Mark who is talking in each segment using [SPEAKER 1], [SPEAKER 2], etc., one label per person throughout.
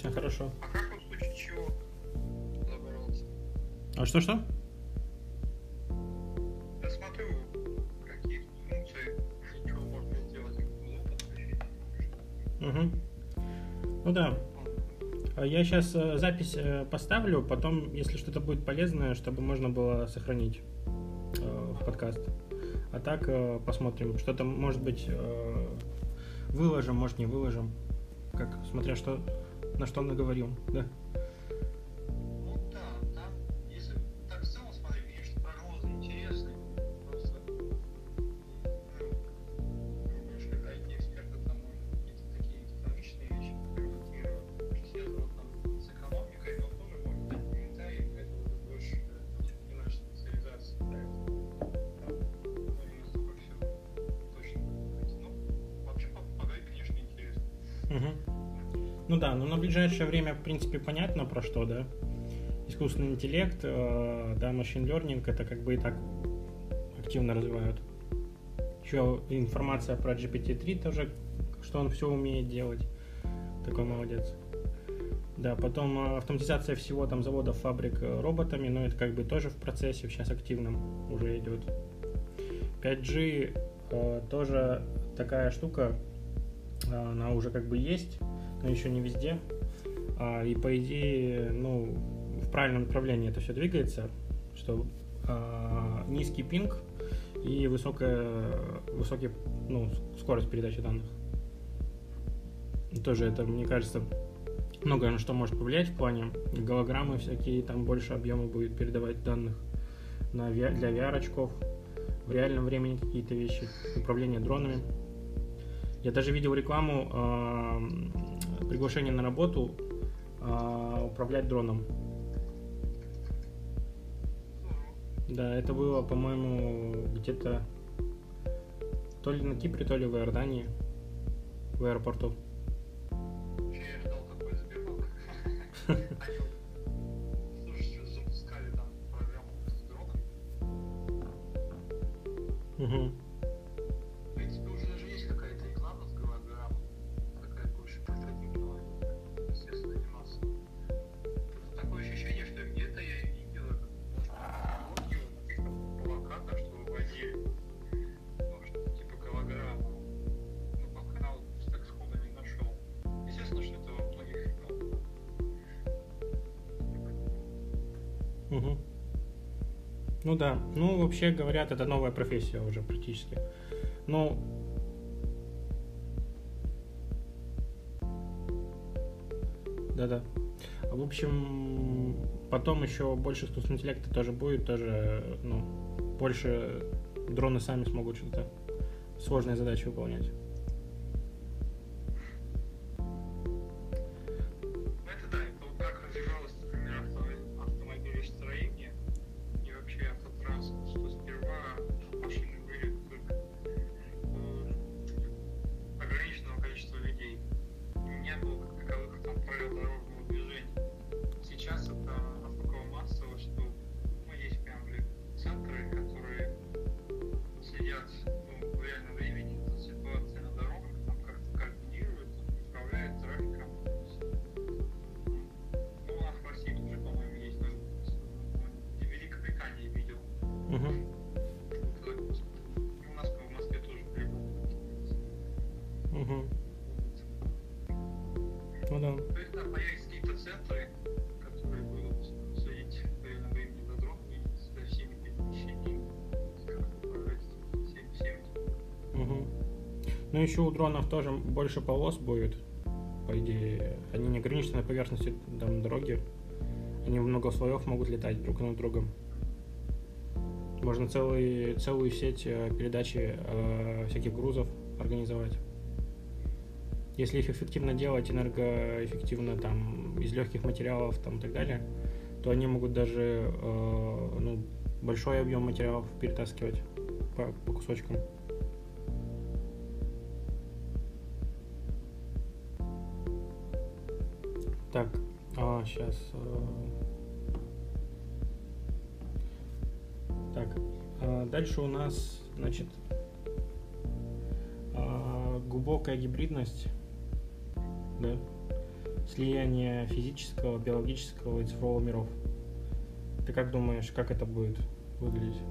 [SPEAKER 1] Отлично, хорошо.
[SPEAKER 2] А как в случае чего забрался?
[SPEAKER 1] А что-что?
[SPEAKER 2] Я смотрю, какие функции, чего можно сделать,
[SPEAKER 1] Угу. Ну да. А Я сейчас запись э, поставлю, потом, если что-то будет полезное, чтобы можно было сохранить э, в подкаст. А так э, посмотрим. Что-то, может быть, э, выложим, может, не выложим. Как, смотря что, на что наговорил, да. Принципе, понятно про что, да. Искусственный интеллект, э, да, machine learning, это как бы и так активно развивают. Еще информация про GPT-3 тоже, что он все умеет делать. Такой молодец. Да, потом э, автоматизация всего там заводов, фабрик э, роботами, но это как бы тоже в процессе, сейчас активном уже идет. 5G э, тоже такая штука, она уже как бы есть, но еще не везде. А, и по идее, ну, в правильном направлении это все двигается, что а, низкий пинг и высокая, высокий, ну, скорость передачи данных. Тоже это, мне кажется, многое на что может повлиять в плане голограммы всякие, там больше объема будет передавать данных на, для VR-очков, в реальном времени какие-то вещи, управление дронами. Я даже видел рекламу э, приглашение на работу э, управлять дроном. Да, это было, по-моему, где-то то ли на Кипре, то ли в Иордании, в аэропорту.
[SPEAKER 2] Я ждал такой Сбербанк. Они вот тоже что-то запускали там программу с дроном.
[SPEAKER 1] Угу. Вообще говорят, это новая профессия уже практически. Ну, да-да. В общем, потом еще больше искусственного интеллекта тоже будет, тоже, ну, больше дроны сами смогут что-то сложные задачи выполнять.
[SPEAKER 2] Ну
[SPEAKER 1] еще у дронов тоже больше полос будет, по идее. Они не ограничены на поверхности там, дороги. Они много слоев могут летать друг над другом. Можно целый, целую сеть э, передачи э, всяких грузов организовать. Если их эффективно делать, энергоэффективно там из легких материалов там и так далее, то они могут даже э, ну, большой объем материалов перетаскивать по, по кусочкам. Сейчас. Так, а, дальше у нас, значит, а, глубокая гибридность, да.
[SPEAKER 2] слияние физического, биологического и цифрового миров. Ты как думаешь, как это будет выглядеть?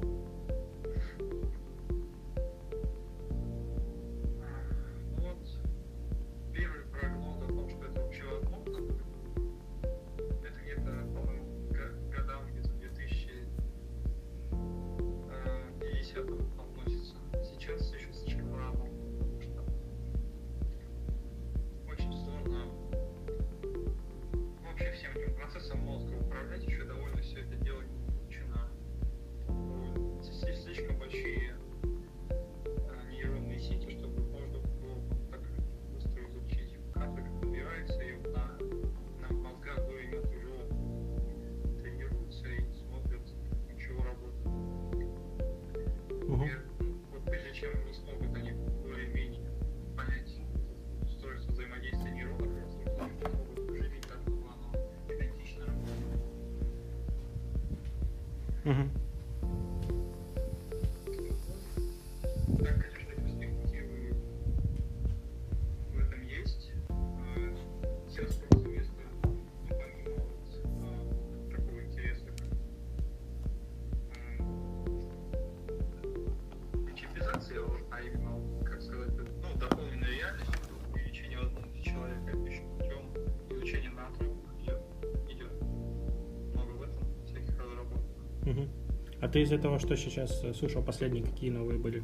[SPEAKER 2] Ты из этого что сейчас э, слышал последние, какие новые были?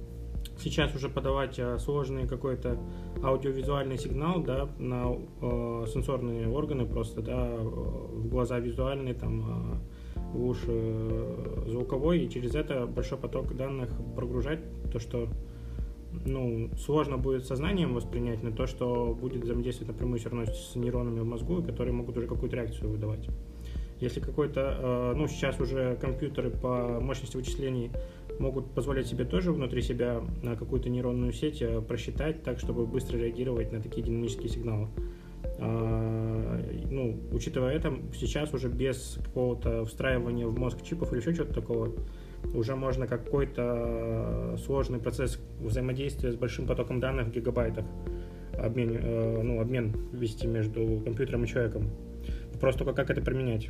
[SPEAKER 2] сейчас уже подавать э, сложный какой-то аудиовизуальный сигнал, да, на э, сенсорные органы просто, да, в глаза визуальные, там, э, в уши э, звуковой, и через это большой поток данных прогружать, то, что ну, сложно будет сознанием воспринять, но то, что будет взаимодействовать напрямую все равно с нейронами в мозгу, которые могут уже какую-то реакцию выдавать. Если какой-то, э, ну, сейчас уже компьютеры по мощности вычислений могут позволять себе тоже внутри себя на какую-то нейронную сеть э, просчитать так, чтобы быстро реагировать на такие динамические сигналы. А, ну, учитывая это, сейчас уже без какого-то встраивания в мозг чипов или еще чего-то такого, уже можно какой-то сложный процесс взаимодействия с большим потоком данных в гигабайтах обмен, э, ну, обмен вести между компьютером и человеком. Просто как это применять.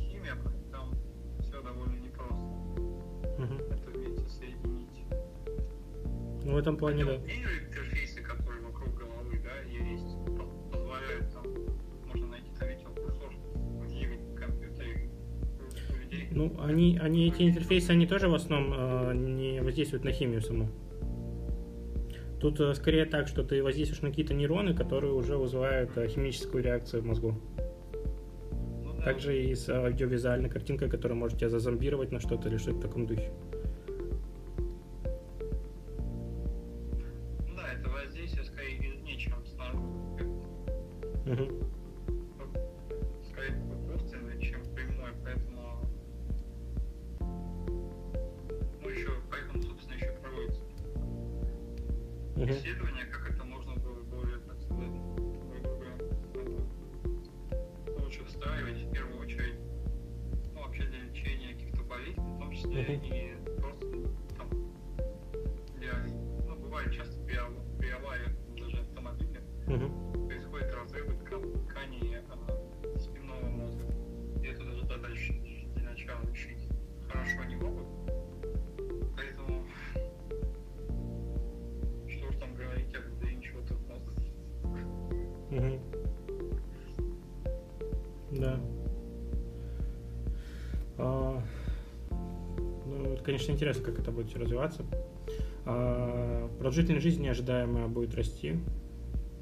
[SPEAKER 2] этом плане,
[SPEAKER 1] да. интерфейсы, которые вокруг головы, да, есть, позволяют там, можно найти там видео курсор в компьютере людей.
[SPEAKER 2] Ну, они, они, эти интерфейсы, они тоже в основном э, не воздействуют на химию саму. Тут э, скорее так, что ты воздействуешь на какие-то нейроны, которые уже вызывают э, химическую реакцию в мозгу. Также и с аудиовизуальной картинкой, которая может тебя зазомбировать на что-то или что-то в таком духе.
[SPEAKER 1] Конечно, интересно, как это будет развиваться. А, продолжительность жизни ожидаемо будет расти.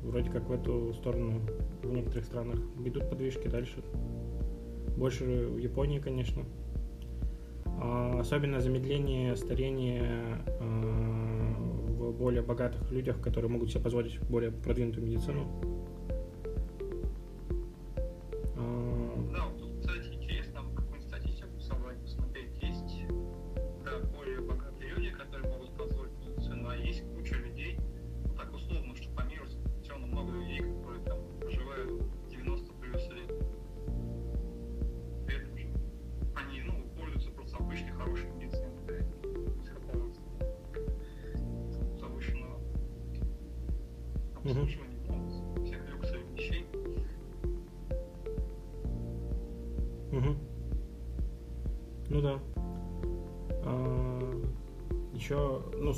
[SPEAKER 1] Вроде как в эту сторону в некоторых странах идут подвижки дальше. Больше в Японии, конечно. А, особенно замедление старения а, в более богатых людях, которые могут себе позволить более продвинутую медицину.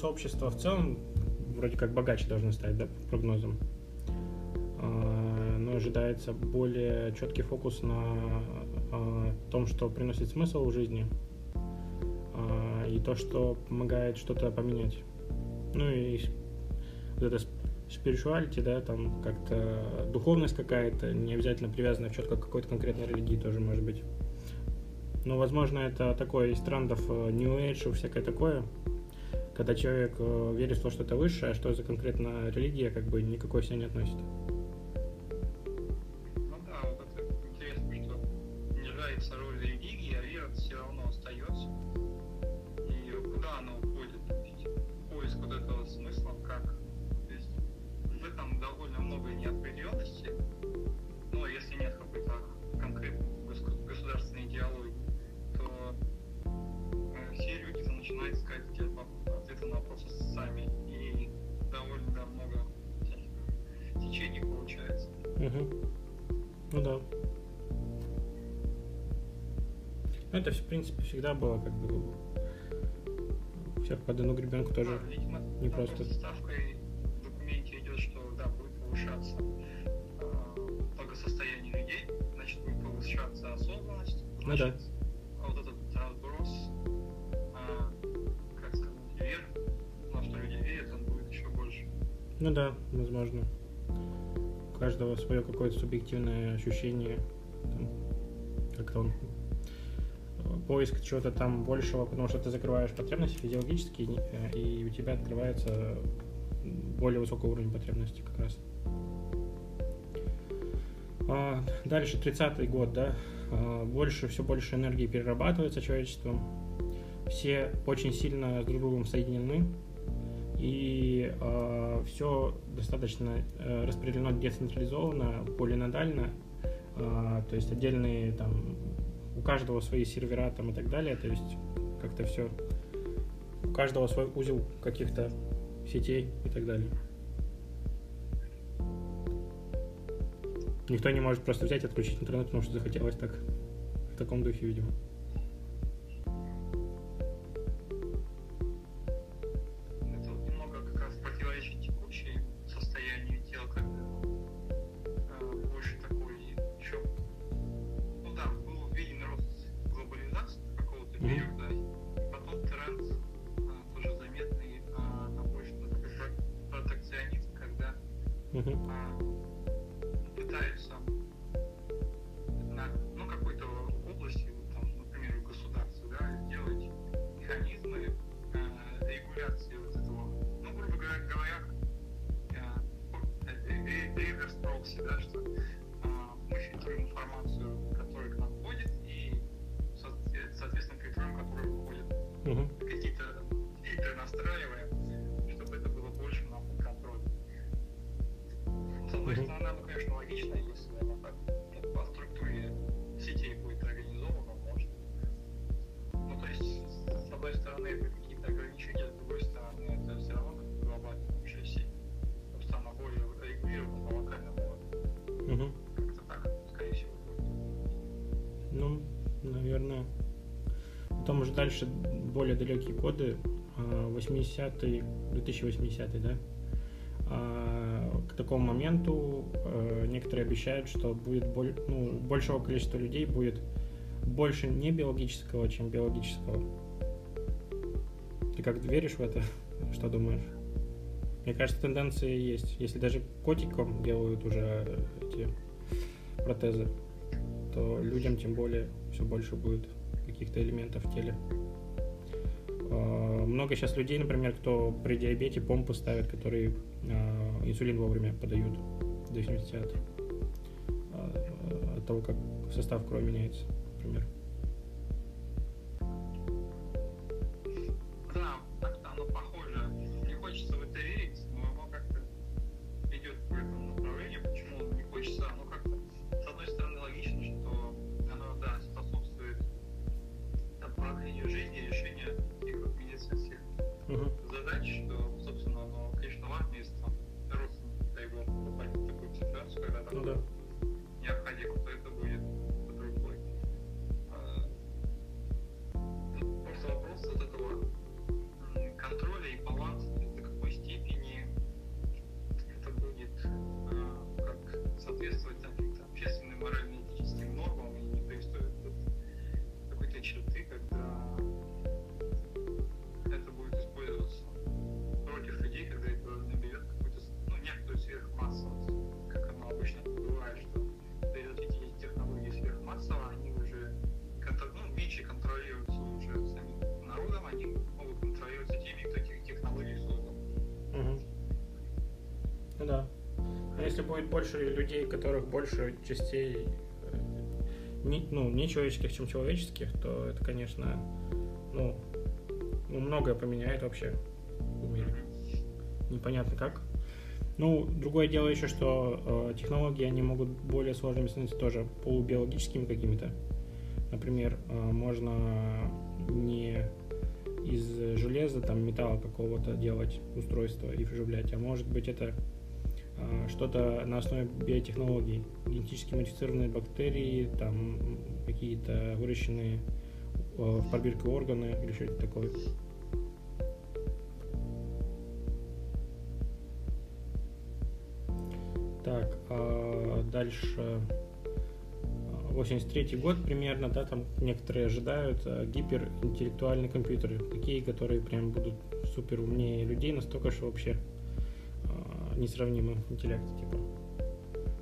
[SPEAKER 1] Еще, сообщество в целом вроде как богаче должно стать, да, по прогнозам. А, но ожидается более четкий фокус на а, том, что приносит смысл в жизни, а, и то, что помогает что-то поменять. Ну и вот это spirituality, да, там как-то духовность какая-то, не обязательно привязанная четко к какой-то конкретной религии тоже может быть. Но, возможно, это такое из трендов э, New Age и всякое такое, когда человек э, верит в то, что это высшее, а что за конкретно религия, как бы никакой себя не относит. Мгм. Ну да. Ну, это, в принципе, всегда было как бы всех под одну гребенку тоже.
[SPEAKER 2] Да, видимо,
[SPEAKER 1] не просто.
[SPEAKER 2] ставкой в документе идет, что да, будет повышаться э, благосостояние людей, значит будет повышаться осознанность,
[SPEAKER 1] Ну да.
[SPEAKER 2] значит вот этот разброс, э, как сказать, вер, на что люди верят, он будет еще больше.
[SPEAKER 1] Ну да, возможно. Каждого свое какое-то субъективное ощущение. Как-то он э, поиск чего-то там большего, потому что ты закрываешь потребности физиологические, и, э, и у тебя открывается более высокий уровень потребностей как раз. А, Дальше 30-й год, да. А, Больше, все больше энергии перерабатывается человечеством. Все очень сильно с друг другом соединены. И все достаточно э, распределено децентрализованно, полинодально. А, то есть отдельные там у каждого свои сервера там и так далее. То есть как-то все у каждого свой узел каких-то сетей и так далее. Никто не может просто взять и отключить интернет, потому что захотелось так в таком духе, видимо.
[SPEAKER 2] регуляции вот этого, ну, грубо говоря, реверс э, э, э, прокси, да,
[SPEAKER 1] что
[SPEAKER 2] а,
[SPEAKER 1] мы фильтруем информацию, которая к нам входит, и, соответственно, фильтруем, которая выходит. Какие-то
[SPEAKER 2] фильтры настраиваем, далекие годы, а, 80-й, 2080 да? А, К такому моменту э, некоторые обещают, что будет боль- ну, большего количества людей будет больше не биологического, чем биологического. Ты как веришь в это? Что думаешь? Мне кажется, тенденции есть. Если даже котикам делают уже эти протезы, то людям тем более все больше будет каких-то элементов в теле. А, Много сейчас людей, например, кто при диабете помпы ставят, которые а, инсулин вовремя подают, в зависимости а, от того, как состав крови меняется, например. Будет больше людей, которых больше частей э, не, ну, не человеческих, чем человеческих, то это, конечно, ну, ну, многое поменяет вообще в мире. Непонятно как. Ну, другое дело еще, что э, технологии, они могут более сложными становиться тоже полубиологическими какими-то. Например, э, можно не из железа, там, металла какого-то делать устройство и вживлять, а может быть это что-то на основе биотехнологий, генетически модифицированные бактерии, там какие-то выращенные э, в пробирке органы или что-то такое. Так, а дальше. 83 год примерно, да, там некоторые ожидают а, гиперинтеллектуальные компьютеры, такие, которые прям будут супер умнее людей, настолько, что вообще а, несравнимый интеллект, типа.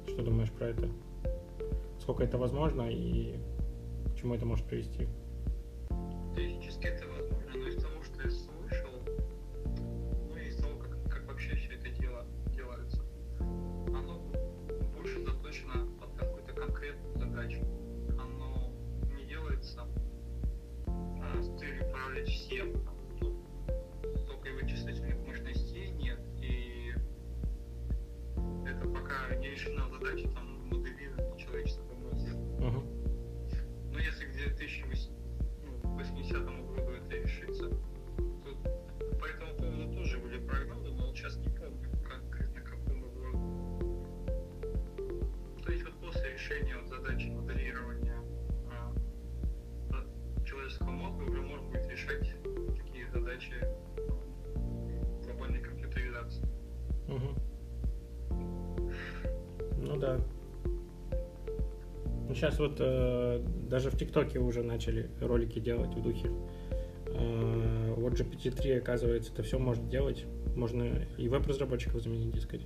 [SPEAKER 2] Что думаешь про это? Сколько это возможно и к чему это может привести?
[SPEAKER 1] Сейчас вот
[SPEAKER 2] э, даже в ТикТоке уже начали ролики делать в духе. Э, вот GPT-3, оказывается, это все может делать. Можно и веб-разработчиков заменить, дескать.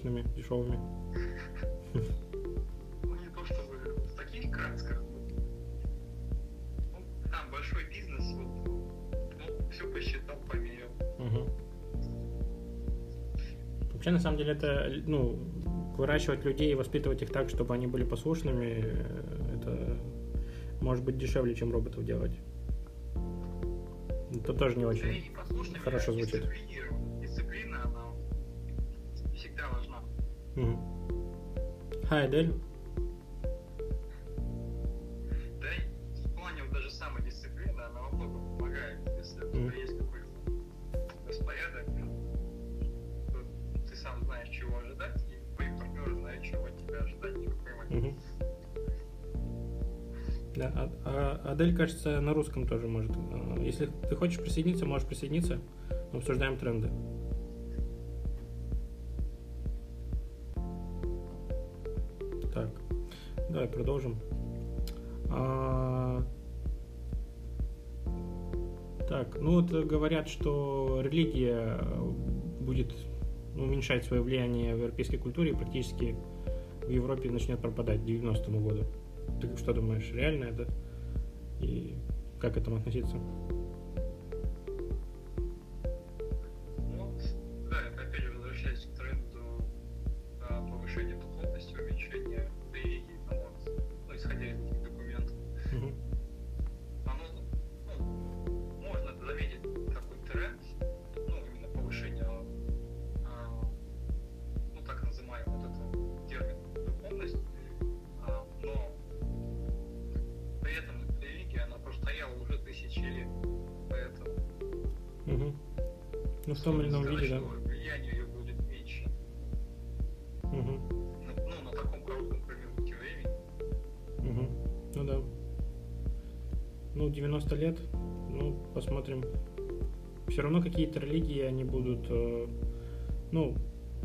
[SPEAKER 1] Послушными, дешевыми.
[SPEAKER 2] Ну, не то чтобы в таких красках. Ну, там большой бизнес, вот, ну, все посчитал, померил.
[SPEAKER 1] Мгм. Вообще, на самом деле, это, ну, выращивать людей и воспитывать их так, чтобы они были послушными, э, это может быть дешевле, чем роботов делать. Это тоже не очень. хорошо
[SPEAKER 2] а
[SPEAKER 1] звучит.
[SPEAKER 2] дисциплинирован.
[SPEAKER 1] Hi, Адель.
[SPEAKER 2] Да в плане даже самой дисциплины, она во многом помогает, если у тебя есть какой-то распорядок, то ты сам знаешь, чего ожидать, и твои партнеры знают, чего от тебя ожидать в какой момент.
[SPEAKER 1] Да, а, а Адель, кажется, на русском тоже может. А, Если ты хочешь присоединиться, можешь присоединиться. Мы обсуждаем тренды. Давай продолжим. А, Так, ну вот говорят, что религия будет уменьшать свое влияние в европейской культуре и практически в Европе начнет пропадать к 90-му году. Ты что думаешь, реально это? И как к этому относиться?
[SPEAKER 2] Ну,
[SPEAKER 1] 90 лет, ну, посмотрим. Все равно какие-то религии, они будут, э, ну,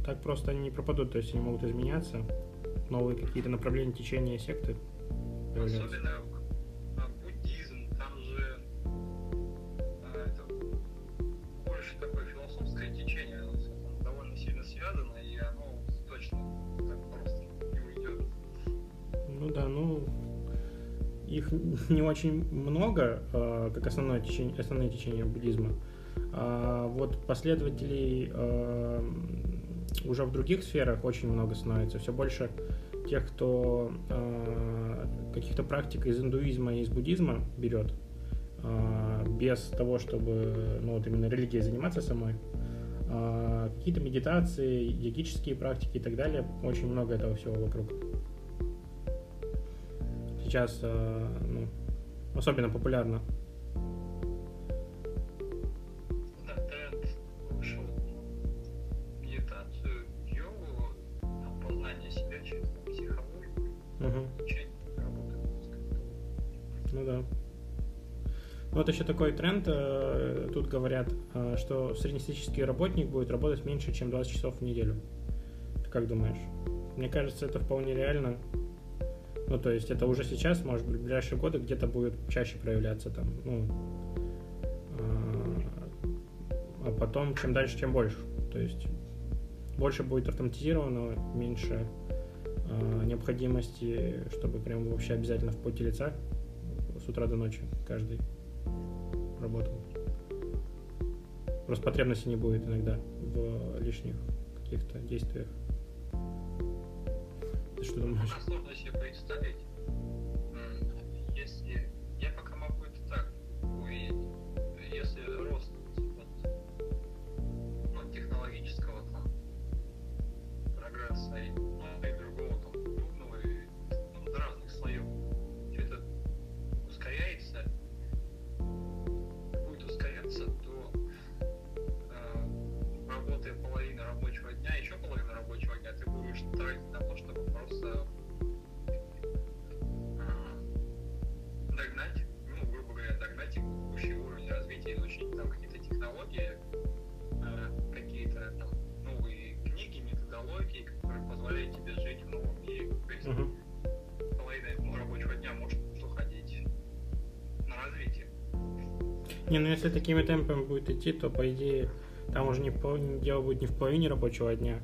[SPEAKER 1] так просто они не пропадут, то есть они могут изменяться. Новые какие-то направления, течения, секты появляются.
[SPEAKER 2] Особенно не
[SPEAKER 1] очень много, э, как основное течение, основные течения буддизма. А вот последователей э, уже в других сферах очень много становится. Все больше тех, кто каких-то практик из индуизма и из буддизма берет, без того, чтобы ну, вот именно религией заниматься самой. А, какие-то медитации, йогические практики и так далее. Очень много этого всего вокруг Мгм.
[SPEAKER 2] учение работы мозга.
[SPEAKER 1] Ну да. Ну, Вот еще такой тренд. э, Тут говорят, э, что среднестатистический работник будет работать меньше, чем 20 часов в неделю. Ты как думаешь? Мне кажется, это вполне реально. Ну, то есть это уже сейчас, может быть, в ближайшие годы где-то будет чаще проявляться там. Ну, а, а потом, чем дальше, тем больше. То есть больше будет автоматизировано, меньше а, необходимости, чтобы прям вообще обязательно в поте лица с утра до ночи каждый работал. Просто потребности не будет иногда в лишних каких-то действиях. Что думаешь?
[SPEAKER 2] Пока сложно себе представить. Если
[SPEAKER 1] такими темпами будет идти, то по идее там уже не дело будет не в половине рабочего дня,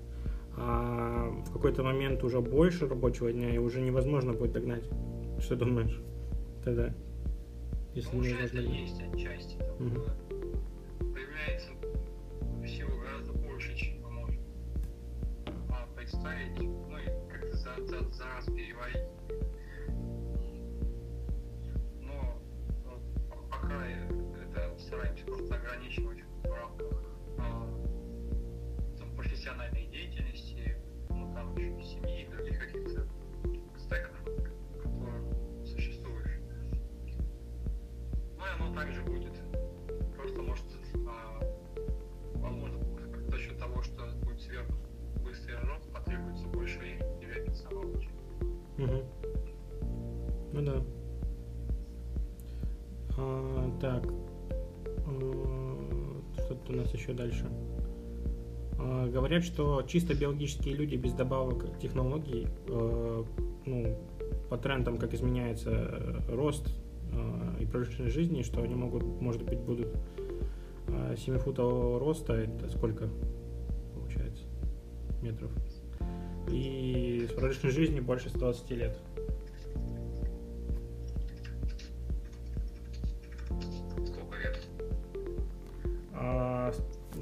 [SPEAKER 1] а в какой-то момент уже больше рабочего дня, и уже невозможно будет догнать. Что думаешь? Тогда. Если
[SPEAKER 2] Ну, уже это есть отчасти такое.
[SPEAKER 1] Мгм.
[SPEAKER 2] А,
[SPEAKER 1] так. М, Что тут у нас еще дальше? А, говорят, что чисто биологические люди без добавок технологий, ну, по трендам, как изменяется рост и продолжительность жизни, что они могут, может быть, будут э, 7-футового роста, это сколько получается метров? И с продолжительностью жизни больше 120 лет.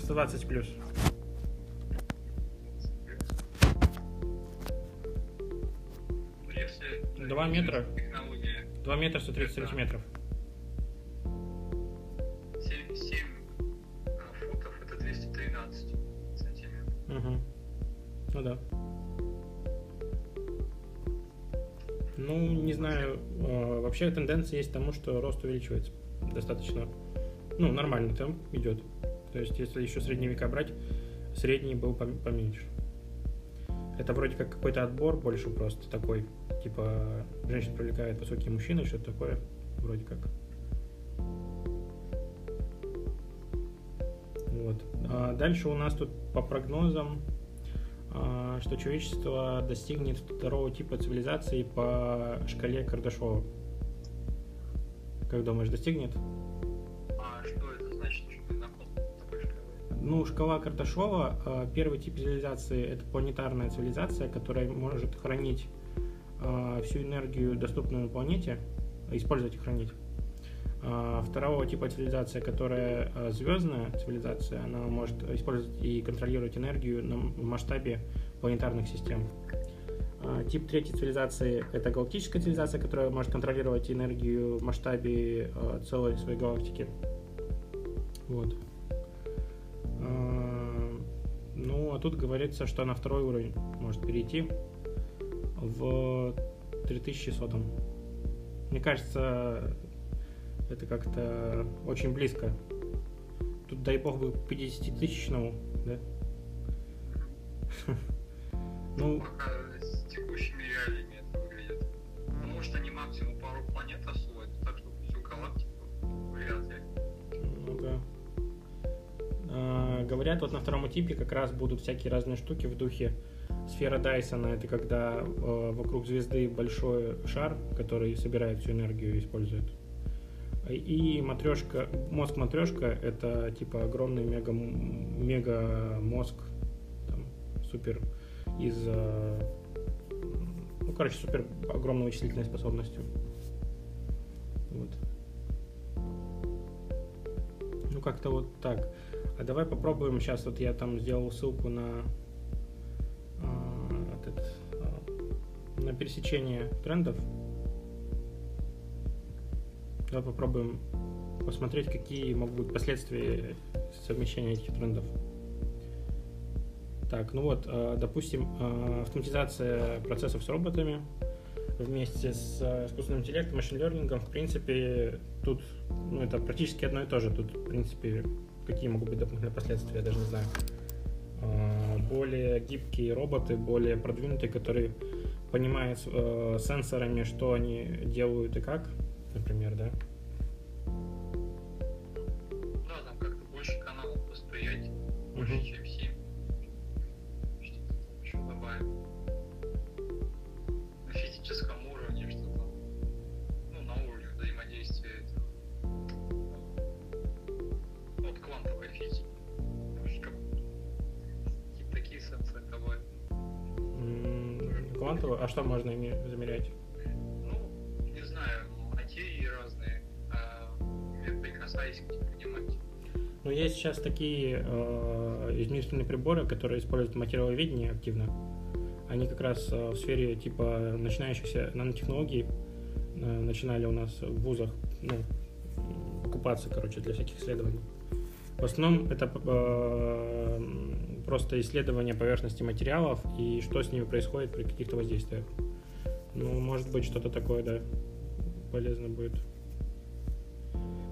[SPEAKER 1] 120 плюс. Два метра. 2 метра 130
[SPEAKER 2] Это-
[SPEAKER 1] сантиметров.
[SPEAKER 2] 7, 7 футов это 213 сантиметров.
[SPEAKER 1] Угу. Ну да. Ну, не знаю. э, Вообще тенденция есть к тому, что рост увеличивается достаточно. Ну, нормальный темп идет. То есть, если еще средние века брать, средний был пом- поменьше. Это вроде как какой-то отбор больше просто такой. Типа, женщин привлекают высокие мужчины, что-то такое. Вроде как. Вот. А дальше у нас тут по прогнозам, а, что человечество достигнет второго типа цивилизации по шкале Кардашова. Как думаешь, достигнет? Ну, шкала Карташова, а, первый тип цивилизации – это планетарная цивилизация, которая может хранить а, всю энергию, доступную на планете, использовать и хранить. А, Второго типа цивилизация, которая звездная цивилизация, она может использовать и контролировать энергию в масштабе планетарных систем. Тип третьей цивилизации – это галактическая цивилизация, которая может контролировать энергию в масштабе целой своей галактики. Вот. Тут говорится, что на второй уровень может перейти в 3100. Мне кажется, это как-то очень близко. Тут, дай бог, бы к 50 тысячному, да? Ну, Говорят, вот на втором типе как раз будут всякие разные штуки в духе сфера Дайсона. Это когда э, вокруг звезды большой шар, который собирает всю энергию и использует. И матрешка, мозг матрешка это типа огромный мега, мега мозг, там, супер из, э, ну короче, супер огромной вычислительной способностью. Вот. Ну, как-то вот так. А давай попробуем сейчас, вот я там сделал ссылку на а, этот, а, на пересечение трендов. Давай попробуем посмотреть, какие могут быть последствия совмещения этих трендов. Так, ну вот, а, допустим, автоматизация процессов с роботами вместе с искусственным интеллектом, машин-лернингом, в принципе, тут ну, это практически одно и то же. Тут, в принципе, какие могут быть дополнительные последствия, я даже не знаю. А, Более гибкие роботы, более продвинутые, которые понимают э, сенсорами, что они делают и как, например, да.
[SPEAKER 2] Да, там как-то больше каналов восприятия, больше, чем что
[SPEAKER 1] можно ими замерять?
[SPEAKER 2] Ну, не знаю, материи разные, а прикасаясь к ним понимать.
[SPEAKER 1] Ну, есть сейчас такие э, измерительные приборы, которые используют материаловедение активно. Они как раз э, в сфере типа начинающихся нанотехнологий э, начинали у нас в вузах ну, покупаться, короче, для всяких исследований. В основном это э, просто исследование поверхности материалов и что с ними происходит при каких-то воздействиях. Ну, может быть, что-то такое, да, полезно будет.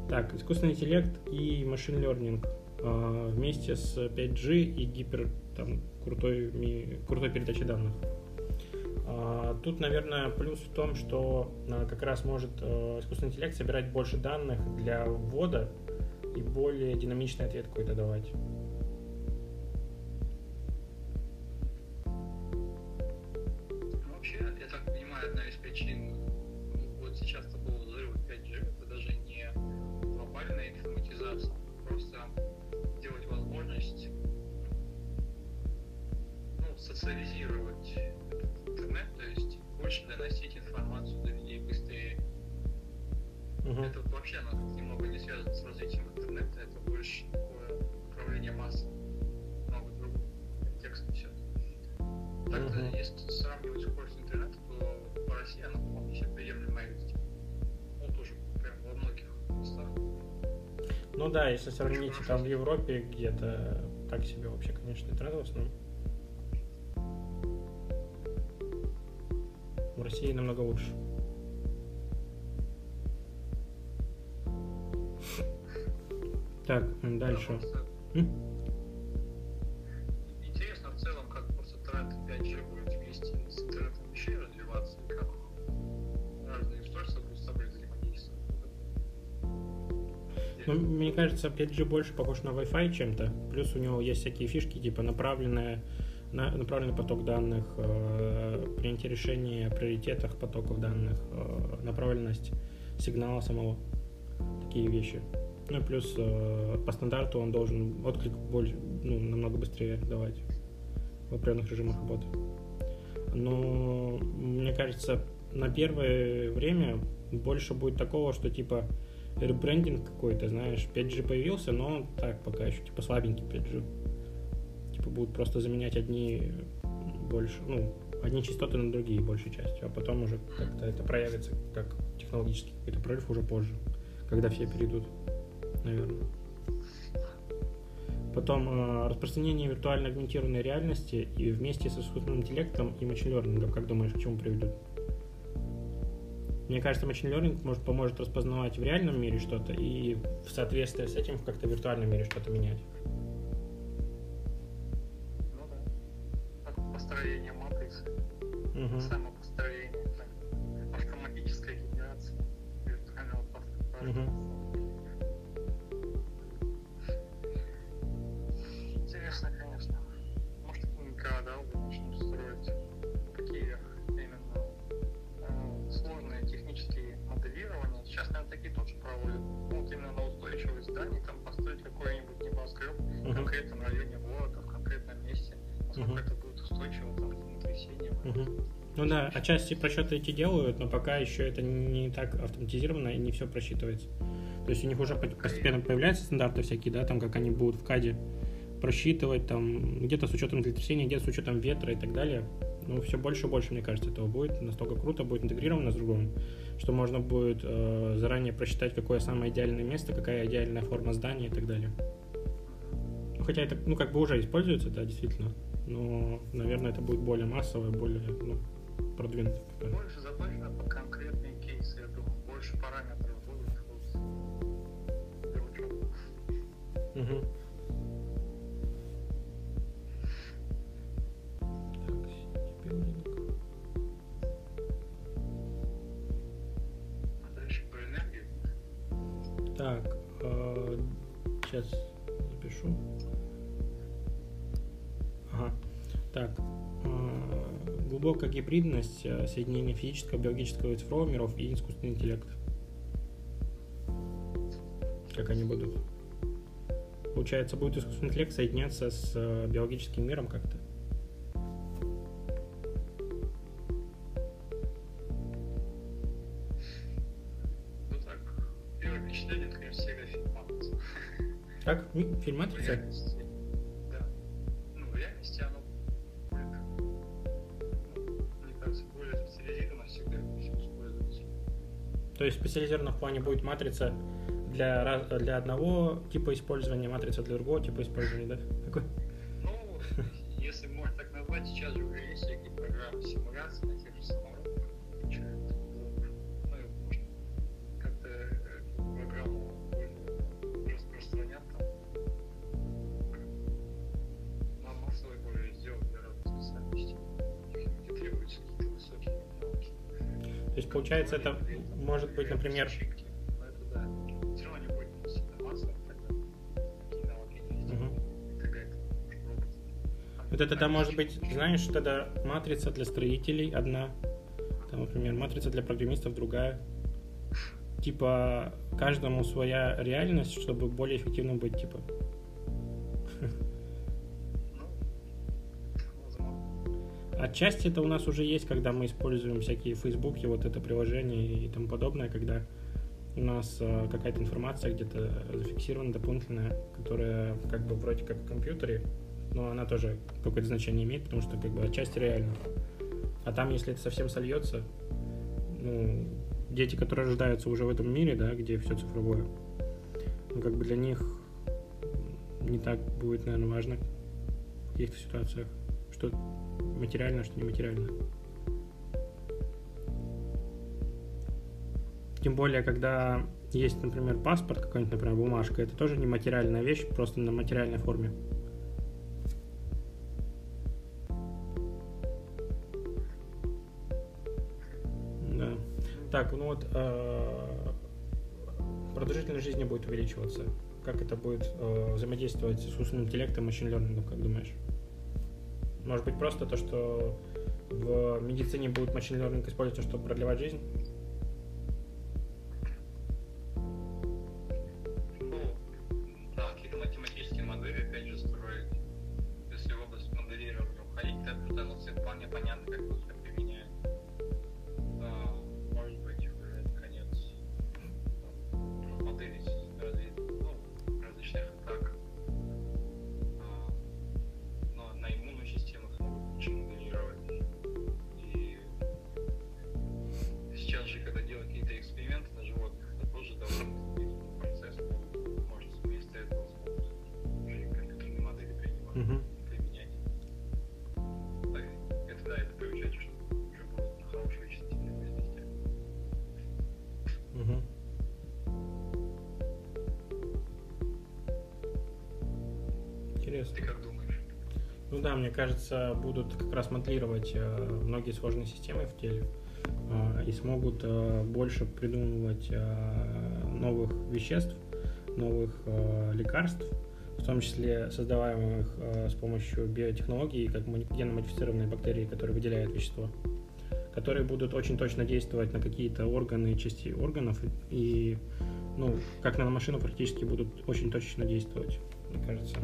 [SPEAKER 1] Так, искусственный интеллект и машин learning э, вместе с 5G и гипер там, крутой, крутой передачей данных. А, тут, наверное, плюс в том, что а, как раз может искусственный интеллект собирать больше данных для ввода и более динамичный ответ какой-то давать.
[SPEAKER 2] Ну
[SPEAKER 1] да, если сравнить там в Европе где-то так себе вообще, конечно, интернет в основном. В России намного лучше. Так, дальше. Кажется, 5G больше похож на Wi-Fi чем-то. Плюс у него есть всякие фишки, типа направленная, на, направленный поток данных, э, принятие решения о приоритетах потоков данных, э, направленность сигнала самого. Такие вещи. Ну и плюс э, по стандарту он должен отклик больше, ну, намного быстрее давать в определенных режимах работы. Но мне кажется, на первое время больше будет такого, что типа ребрендинг какой-то, знаешь, 5G появился, но так пока еще, типа слабенький 5G. Типа будут просто заменять одни больше, ну, одни частоты на другие большей частью, а потом уже как-то это проявится как технологический какой-то прорыв уже позже, когда все перейдут, наверное. Потом э, распространение виртуально агментированной реальности и вместе с искусственным интеллектом и машин как думаешь, к чему приведут? Мне кажется, machine learning может поможет распознавать в реальном мире что-то и в соответствии с этим в как-то виртуальном мире что-то менять.
[SPEAKER 2] Ну да. Матрицы,
[SPEAKER 1] Мгм.
[SPEAKER 2] самопостроение, автоматическая генерация виртуального паспорта.
[SPEAKER 1] Мгм.
[SPEAKER 2] Ну
[SPEAKER 1] да, отчасти просчеты эти делают, но пока еще это не так автоматизировано и не все просчитывается. То есть у них уже по- постепенно появляются стандарты всякие, да, там как они будут в КАДе просчитывать, там где-то с учетом землетрясения, где-то с учетом ветра и так далее. Ну, все больше и больше, мне кажется, этого будет. Настолько круто будет интегрировано с другом, что можно будет э, заранее просчитать, какое самое идеальное место, какая идеальная форма здания и так далее. Ну, Хотя это, ну, как бы уже используется, да, действительно. Но, наверное, это будет более массовое, более, ну, продвинутое. какое-то. гибридность, э, соединения физического, биологического и цифрового миров и искусственный интеллект. Как они будут? Получается, будет искусственный интеллект соединяться с э, биологическим миром как-то?
[SPEAKER 2] Так, Фильм «Матрица»?
[SPEAKER 1] То есть специализирована в плане будет матрица для, для одного типа использования, матрица для другого типа использования, да? Какой?
[SPEAKER 2] Ну, если можно так назвать, сейчас же уже есть всякие программы симуляции на тех же самолетах. Ну, как-то эту программу более распространять там. На массовой более сделать для специальностей, где требуются какие-то высокие навыки.
[SPEAKER 1] То есть получается это может быть, например. Вот это тогда может быть, знаешь, тогда матрица для строителей одна, там, например, матрица для программистов другая. Типа каждому своя реальность, чтобы более эффективно быть, типа. Отчасти это у нас уже есть, когда мы используем всякие Фейсбуки, вот это приложение и тому подобное, когда у нас э, какая-то информация где-то зафиксирована дополнительная, которая как бы вроде как в компьютере, но она тоже какое-то значение имеет, потому что как бы отчасти реально. А там, если это совсем сольется, ну, дети, которые рождаются уже в этом мире, да, где все цифровое, ну, как бы для них не так будет, наверное, важно в каких-то ситуациях, что материально, что нематериально. Тем более, когда есть, например, паспорт какой-нибудь, например, бумажка, это тоже не материальная вещь, просто на материальной форме. Да. Так, ну вот э, продолжительность жизни будет увеличиваться. Как это будет э, взаимодействовать с искусственным интеллектом и машин лернингом, как думаешь? Может быть, просто то, что в медицине будет машин learning использоваться, чтобы продлевать жизнь? Кажется, будут как раз моделировать э, многие сложные системы в теле э, и смогут э, больше придумывать новых веществ, новых лекарств, в том числе создаваемых с помощью биотехнологий, как моди- генно-модифицированные бактерии, которые выделяют вещество, которые будут очень точно действовать на какие-то органы части органов и, ну, как на машину практически будут очень точечно действовать, мне кажется.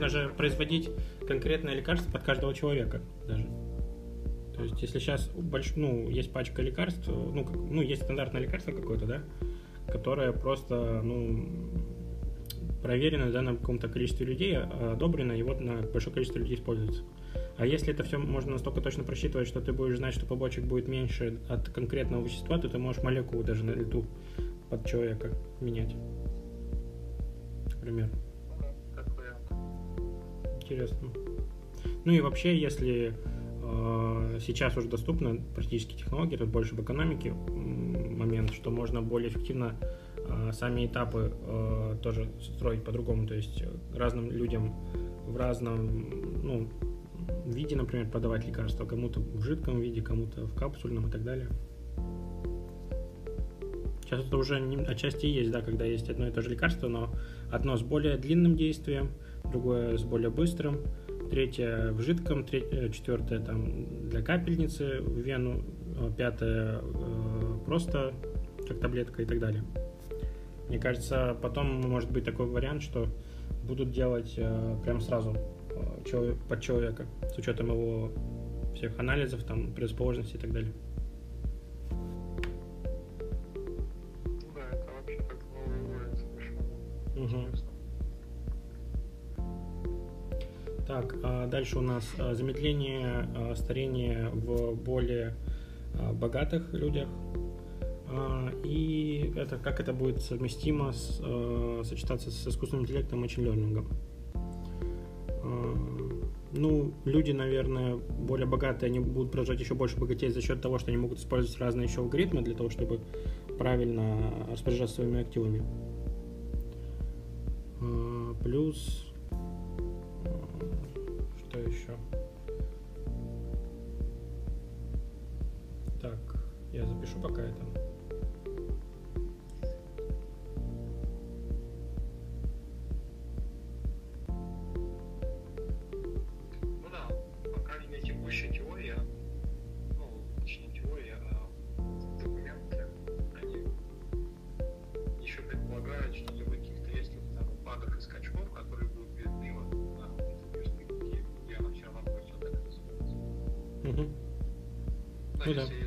[SPEAKER 1] Можно же производить конкретное лекарство под каждого человека даже. То есть, если сейчас больш... ну, есть пачка лекарств, ну, как- ну, есть стандартное лекарство какое-то, да, которое просто, ну, проверено, да, на каком-то количестве людей, а одобрено, и вот на большое количество людей используется. А если это все можно настолько точно просчитывать, что ты будешь знать, что побочек будет меньше от конкретного вещества, то ты можешь молекулу даже на лету под человека менять. Например. Интересно. Ну и вообще, если э, сейчас уже доступны практически технологии, тут больше в экономике момент, что можно более эффективно э, сами этапы э, тоже строить по-другому, то есть разным людям в разном ну, виде, например, подавать лекарства, кому-то в жидком виде, кому-то в капсульном и так далее. Сейчас это уже не- отчасти есть, да, когда есть одно и то же лекарство, но одно с более длинным действием, другое с более быстрым, третье в жидком, тре- э, четвертое там для капельницы в вену, э, пятое э, просто как таблетка и так далее. Мне кажется, потом может быть такой вариант, что будут делать прям сразу под человека с учетом его всех анализов, там, предрасположенности и так далее.
[SPEAKER 2] Да, это вообще как новый уровень совершенно.
[SPEAKER 1] Мгм. Так, а дальше у нас а, замедление а, старения в более богатых людях. И это как это будет совместимо с, сочетаться с искусственным интеллектом и мachine Ну, люди, наверное, более богатые, они будут продолжать еще больше богатеть за счет того, что они могут использовать разные еще алгоритмы для того, чтобы правильно распоряжаться своими активами. Плюс я запишу пока это.
[SPEAKER 2] Ну да, пока не текущая теория, ну, точнее теория, а документы, они еще предполагают, что для каких-то резких там упадов и скачков, которые будут видны вот на перспективе, будет вот так развиваться.
[SPEAKER 1] Мгм.
[SPEAKER 2] Да,
[SPEAKER 1] Ну да.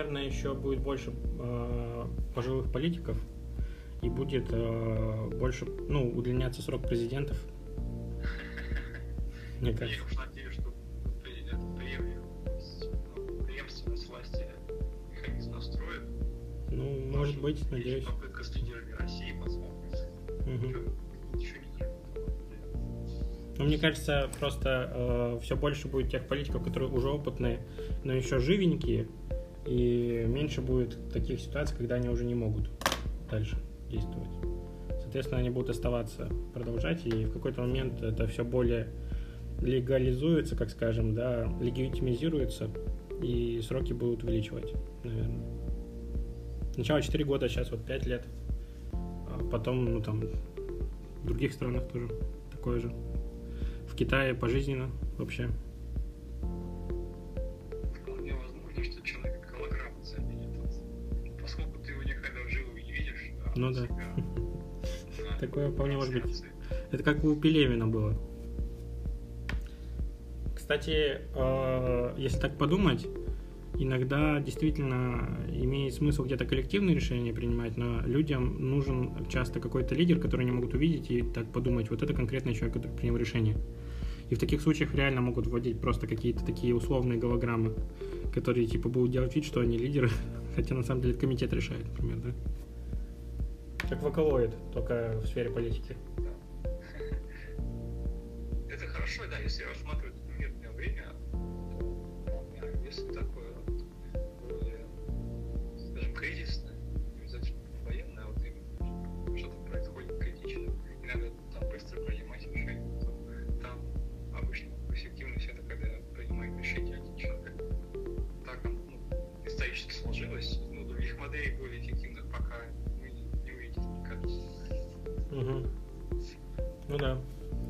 [SPEAKER 2] Наверное,
[SPEAKER 1] еще будет больше э, пожилых политиков и будет э, больше, ну, удлиняться срок президентов. Мне
[SPEAKER 2] Я
[SPEAKER 1] кажется.
[SPEAKER 2] уж надеюсь, что президент приемлет, ну, преемственность власти механизм настроит.
[SPEAKER 1] Ну, может быть, надеюсь.
[SPEAKER 2] попытка с лидерами России.
[SPEAKER 1] Ну, мне кажется, просто все больше будет тех политиков, которые уже опытные, но еще живенькие, и меньше будет таких ситуаций, когда они уже не могут дальше действовать. Соответственно, они будут оставаться, продолжать, и в какой-то момент это все более легализуется, как скажем, да, легитимизируется, и сроки будут увеличивать, наверное. Сначала 4 года, сейчас вот 5 лет, а потом, ну там, в других странах тоже такое же. В Китае пожизненно вообще. Ну да. Такое вполне может быть. Это как у Пелевина было. Кстати, э, если так подумать, иногда действительно имеет смысл где-то коллективные решения принимать, но людям нужен часто какой-то лидер, который они могут увидеть и так подумать, вот это конкретный человек, который принял решение. И в таких случаях реально могут вводить просто какие-то такие условные голограммы, которые типа будут делать вид, что они лидеры, хотя на самом деле комитет решает, например, да? Как вокалоид, только в сфере политики.
[SPEAKER 2] Это хорошо, да, если рассматривать
[SPEAKER 1] Да.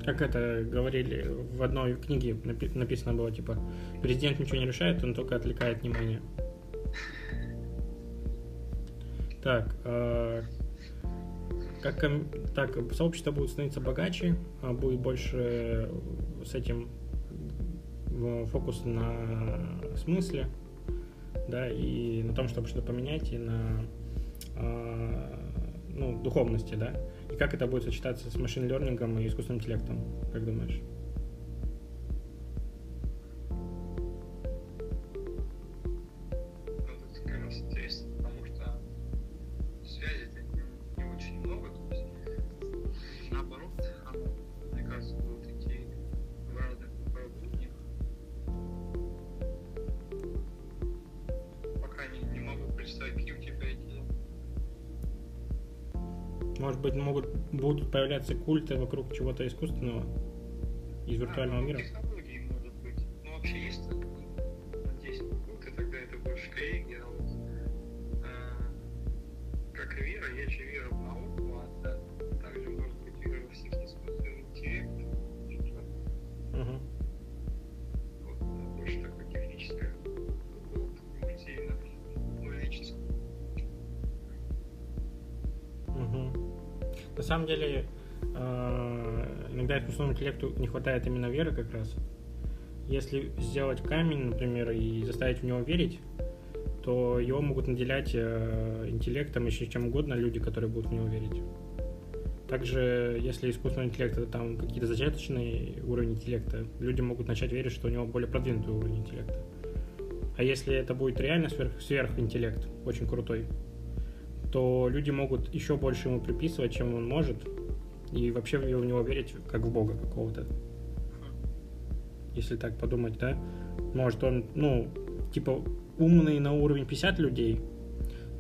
[SPEAKER 1] Как это говорили в одной книге напи- написано было, типа, президент ничего не решает, он только отвлекает внимание. Так, э, как так, сообщество будет становиться богаче, а будет больше с этим фокус на смысле, да, и на том, чтобы что-то поменять, и на э, ну, духовности, да. Как это будет сочетаться с машин-лернингом и искусственным интеллектом, как думаешь? Появляться культы вокруг чего-то искусственного из виртуального мира. Интеллекту не хватает именно веры как раз. Если сделать камень, например, и заставить в него верить, то его могут наделять э, интеллектом еще чем угодно люди, которые будут в него верить. Также, если искусственный интеллект это там какие-то зачаточный уровень интеллекта, люди могут начать верить, что у него более продвинутый уровень интеллекта. А если это будет реально сверх, сверхинтеллект, очень крутой, то люди могут еще больше ему приписывать, чем он может, и вообще в него верить как в Бога какого-то. Если так подумать, да? Может он, ну, типа, умный на уровень 50 людей,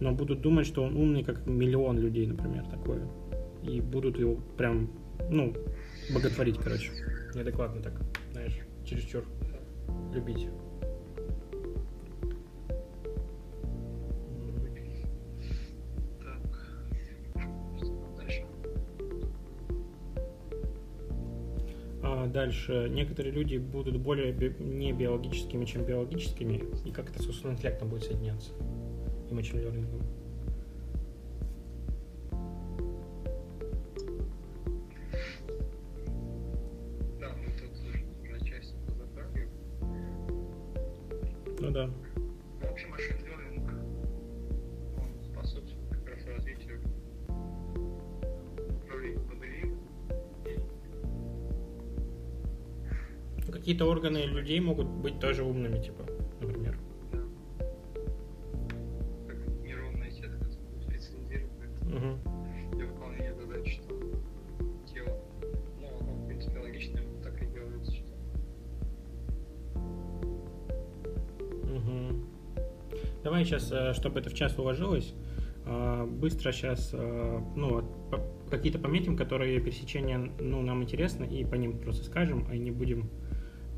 [SPEAKER 1] но будут думать, что он умный как миллион людей, например, такое. И будут его прям, ну, боготворить, короче. Неадекватно так, знаешь, чересчур любить.
[SPEAKER 2] Дальше
[SPEAKER 1] некоторые люди будут более би- не биологическими, чем биологическими, и как это с искусственным интеллектом будет соединяться и machine. Какие-то органы людей могут быть тоже умными, типа, например.
[SPEAKER 2] Да. Как нейронная сетка специализирует
[SPEAKER 1] Мгм.
[SPEAKER 2] для выполнения задач, что тело. Ну, оно, в принципе, логично так и делается,
[SPEAKER 1] Мгм. Давай сейчас, э, чтобы это в час уложилось, э, быстро сейчас, ну, вот, по- какие-то пометим, которые пересечения, ну, нам интересны, и по ним просто скажем, а не будем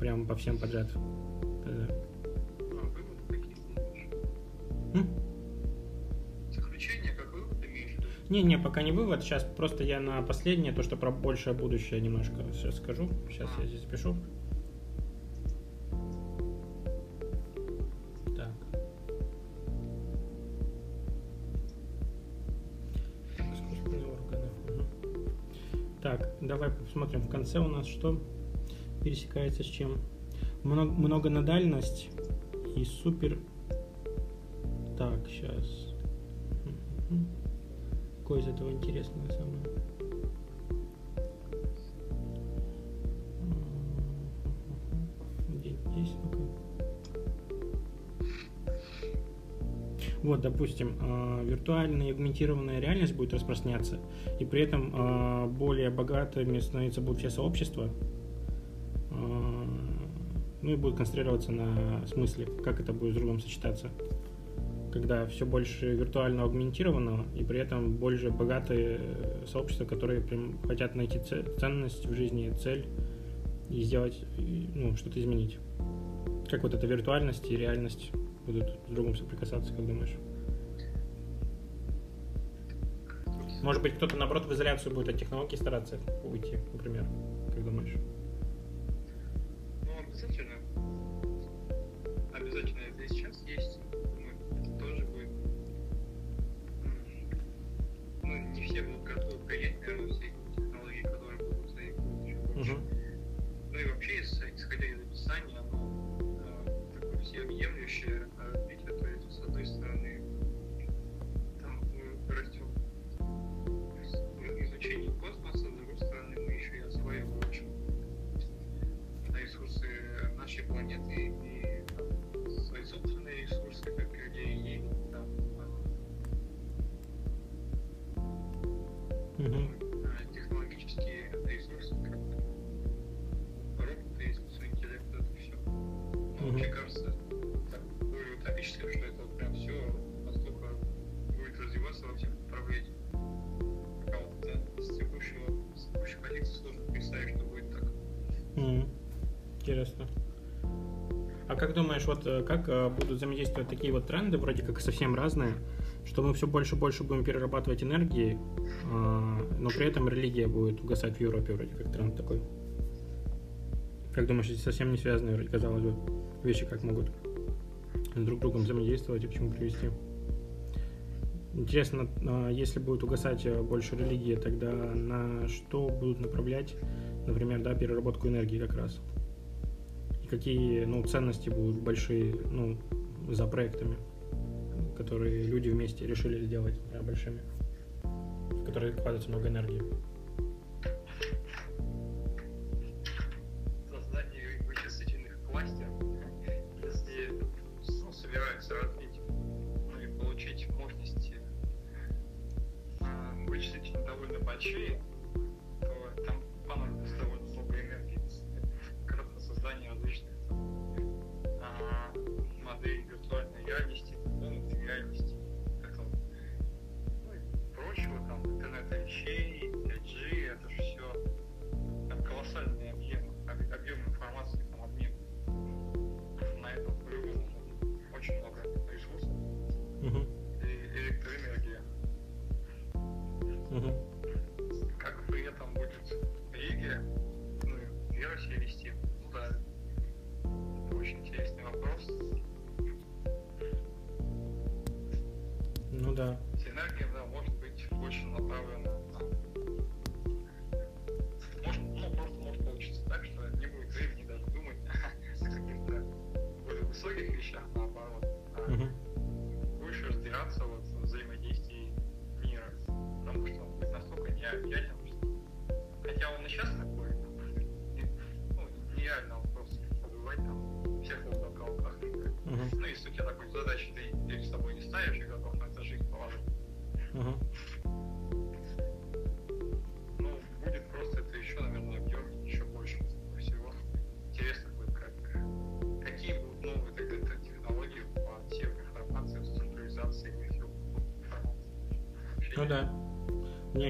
[SPEAKER 1] прям по всем подряд. Э? Не-не, пока не вывод, сейчас просто я на последнее, то, что про большее будущее немножко сейчас скажу. Сейчас я здесь запишу. Так. Так, давай посмотрим в конце у нас что пересекается с чем. Много, многонодальность и супер... Так, сейчас. Какое из этого интересное самое? Вот, допустим, э, виртуальная и агментированная реальность будет распространяться, и при этом э, более богатыми становиться будут все сообщества, ну и будет концентрироваться на смысле, как это будет с другом сочетаться когда все больше виртуально агментированного, и при этом больше богатые э, сообщества, которые прям хотят найти це- ценность в жизни, цель и сделать, ну, что-то изменить. Как вот эта виртуальность и реальность будут с другом соприкасаться, как думаешь? Может быть, кто-то, наоборот, в изоляцию будет от технологий стараться уйти, например, как думаешь? Интересно. А как думаешь, вот э, как э, будут взаимодействовать такие вот тренды, вроде как совсем разные, что мы все больше и больше будем перерабатывать энергии, а, но при этом религия будет угасать в Европе, вроде как тренд такой? Как думаешь, эти совсем не связанные, вроде, казалось бы, вещи как могут друг с другом взаимодействовать и к чему привести? Интересно, а, если будет угасать э, больше религии, тогда на что будут направлять, например, да, переработку энергии как раз? Какие ну, ценности будут большие ну, за проектами, которые люди вместе решили сделать например, большими, в которые вкладывается много энергии?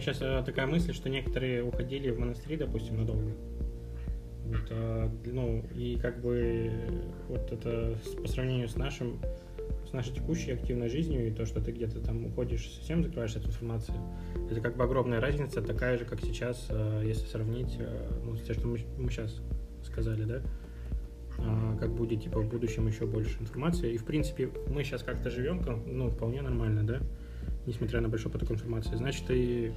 [SPEAKER 2] Сейчас
[SPEAKER 1] такая мысль, что некоторые уходили в монастыри, допустим, надолго. Вот, а, ну, и как бы вот это по сравнению с нашим с нашей текущей активной жизнью и то, что ты где-то там уходишь, совсем закрываешься от информации, это как бы огромная разница, такая же, как сейчас, э, если сравнить, э, ну, с тем, что мы, сейчас сказали, да, А, как будет, типа, в будущем еще больше информации. И, в принципе, мы сейчас как-то живем, ну, вполне нормально, да, несмотря на большой поток информации. Значит, и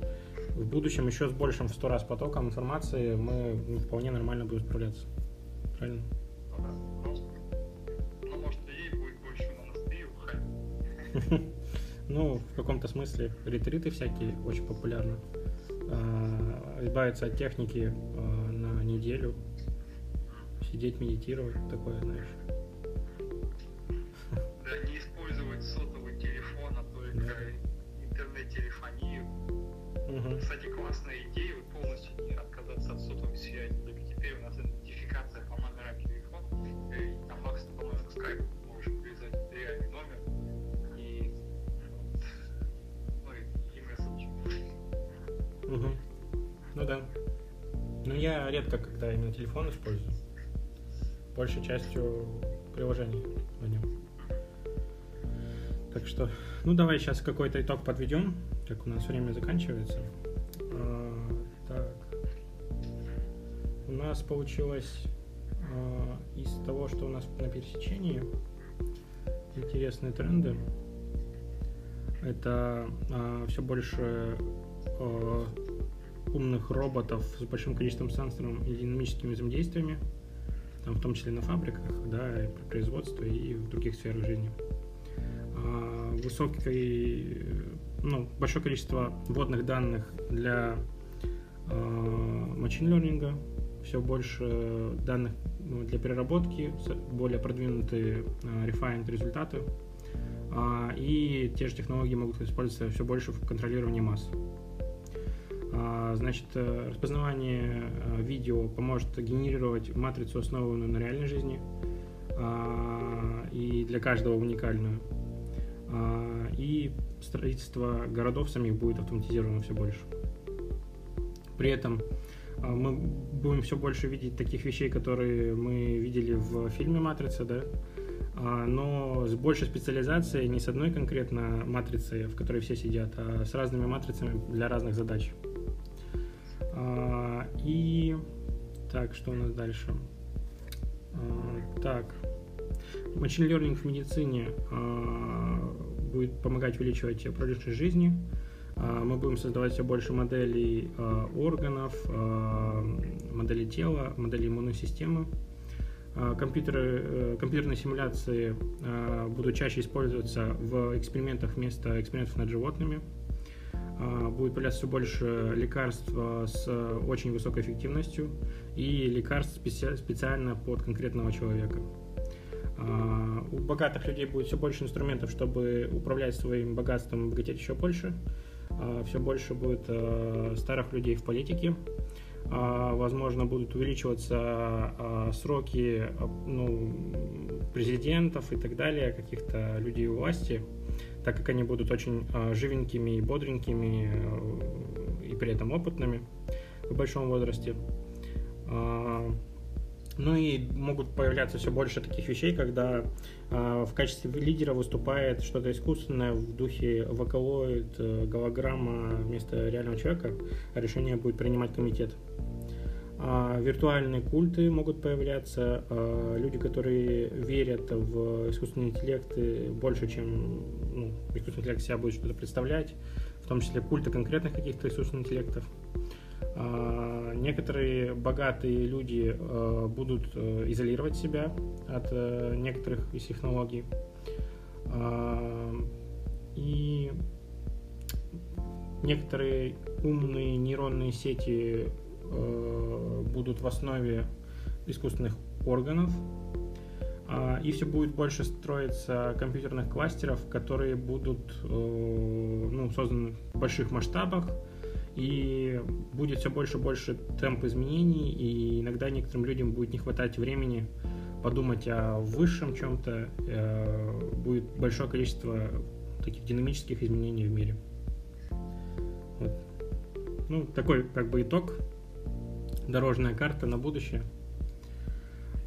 [SPEAKER 1] в будущем еще с большим в сто раз потоком информации мы вполне нормально будем справляться. Правильно?
[SPEAKER 2] Ну. Ну, может, и будет больше в монастыре уходить.
[SPEAKER 1] Ну, в каком-то смысле ретриты всякие очень популярны. А, избавиться от техники а, на неделю, сидеть, медитировать, такое, знаешь. Я редко, когда именно телефон использую. Большей частью приложений на нем. Так что, ну давай сейчас какой-то итог подведем, так у нас время заканчивается. А, так. У нас получилось а, из того, что у нас на пересечении интересные тренды. Это все больше а, умных роботов с большим количеством сенсоров и динамическими взаимодействиями, там, в том числе на фабриках, да, и при производстве и в других сферах жизни. А, Высокий, э, ну, большое количество вводных данных для а, machine learning, все больше данных ну, для переработки, более продвинутые а, refined результаты, и те же технологии могут использоваться все больше в контролировании масс. А, Значит, э, распознавание э, видео поможет генерировать матрицу, основанную на реальной жизни, а, и для каждого уникальную. А, И строительство городов самих будет автоматизировано все больше. При этом мы будем все больше видеть таких вещей, которые мы видели в фильме «Матрица», да, но с большей специализацией не с одной конкретно матрицей, в которой все сидят, а с разными матрицами для разных задач. А, и так, что у нас дальше? Так, Machine Learning в медицине будет помогать увеличивать продолжительность жизни, а, мы будем создавать все больше моделей а, органов, а, моделей тела, моделей иммунной системы. Компьютеры, э, компьютерные симуляции будут чаще использоваться в экспериментах вместо экспериментов над животными. Будет появляться все больше лекарств с очень высокой эффективностью и лекарств специально под конкретного человека. У богатых людей будет все больше инструментов, чтобы управлять своим богатством и богатеть еще больше. А, все больше будет э, старых людей в политике, а, возможно, будут увеличиваться а, сроки ну, президентов и так далее, каких-то людей у власти, так как они будут очень живенькими и бодренькими э, и при этом опытными в большом возрасте. Ну и могут появляться все больше таких вещей, когда э, в качестве лидера выступает что-то искусственное в духе вокалоид, э, голограмма вместо реального человека, а решение будет принимать комитет. А виртуальные культы могут появляться, а, люди, которые верят в искусственный интеллект больше, чем ну, искусственный интеллект себя будет что-то представлять, в том числе культы конкретных каких-то искусственных интеллектов. А, некоторые богатые люди будут э, изолировать себя от э, некоторых из технологий. И некоторые умные нейронные сети будут в основе искусственных органов, и все будет больше строиться компьютерных кластеров, которые будут ну, созданы в больших масштабах, и будет все больше и больше темп изменений, и иногда некоторым людям будет не хватать времени подумать о высшем чем-то, э, будет большое количество таких динамических изменений в мире. Вот. Ну, такой как бы итог, дорожная карта на будущее.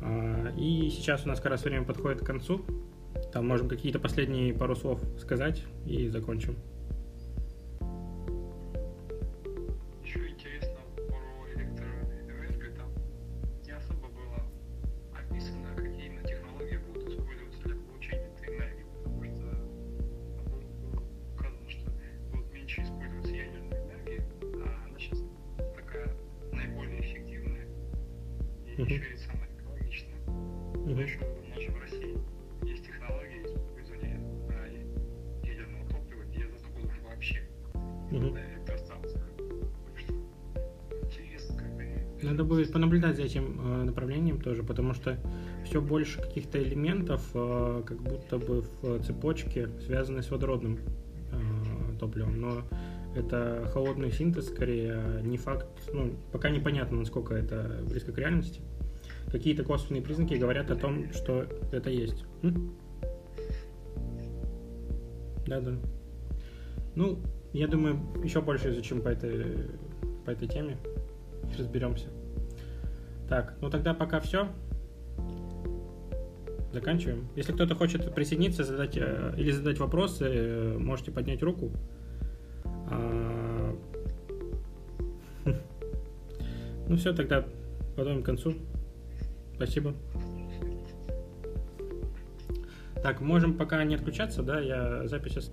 [SPEAKER 1] А, и сейчас у нас как раз время подходит к концу. Там можем какие-то последние пару слов сказать и закончим. Больше каких-то элементов, э, как будто бы в цепочке, связаны с водородным э, топливом. Но это холодный синтез скорее, не факт, ну, пока непонятно, насколько это близко к реальности. Какие-то косвенные признаки говорят о том, что это есть. Да-да. Ну, я думаю, еще больше изучим по этой, по этой теме. Разберемся. Так, ну тогда пока все. Заканчиваем. Если кто-то хочет присоединиться задать, э, или задать вопросы, э, можете поднять руку. А... Ну все, тогда подойдем к концу. Спасибо. Так, можем пока не отключаться, да, я запись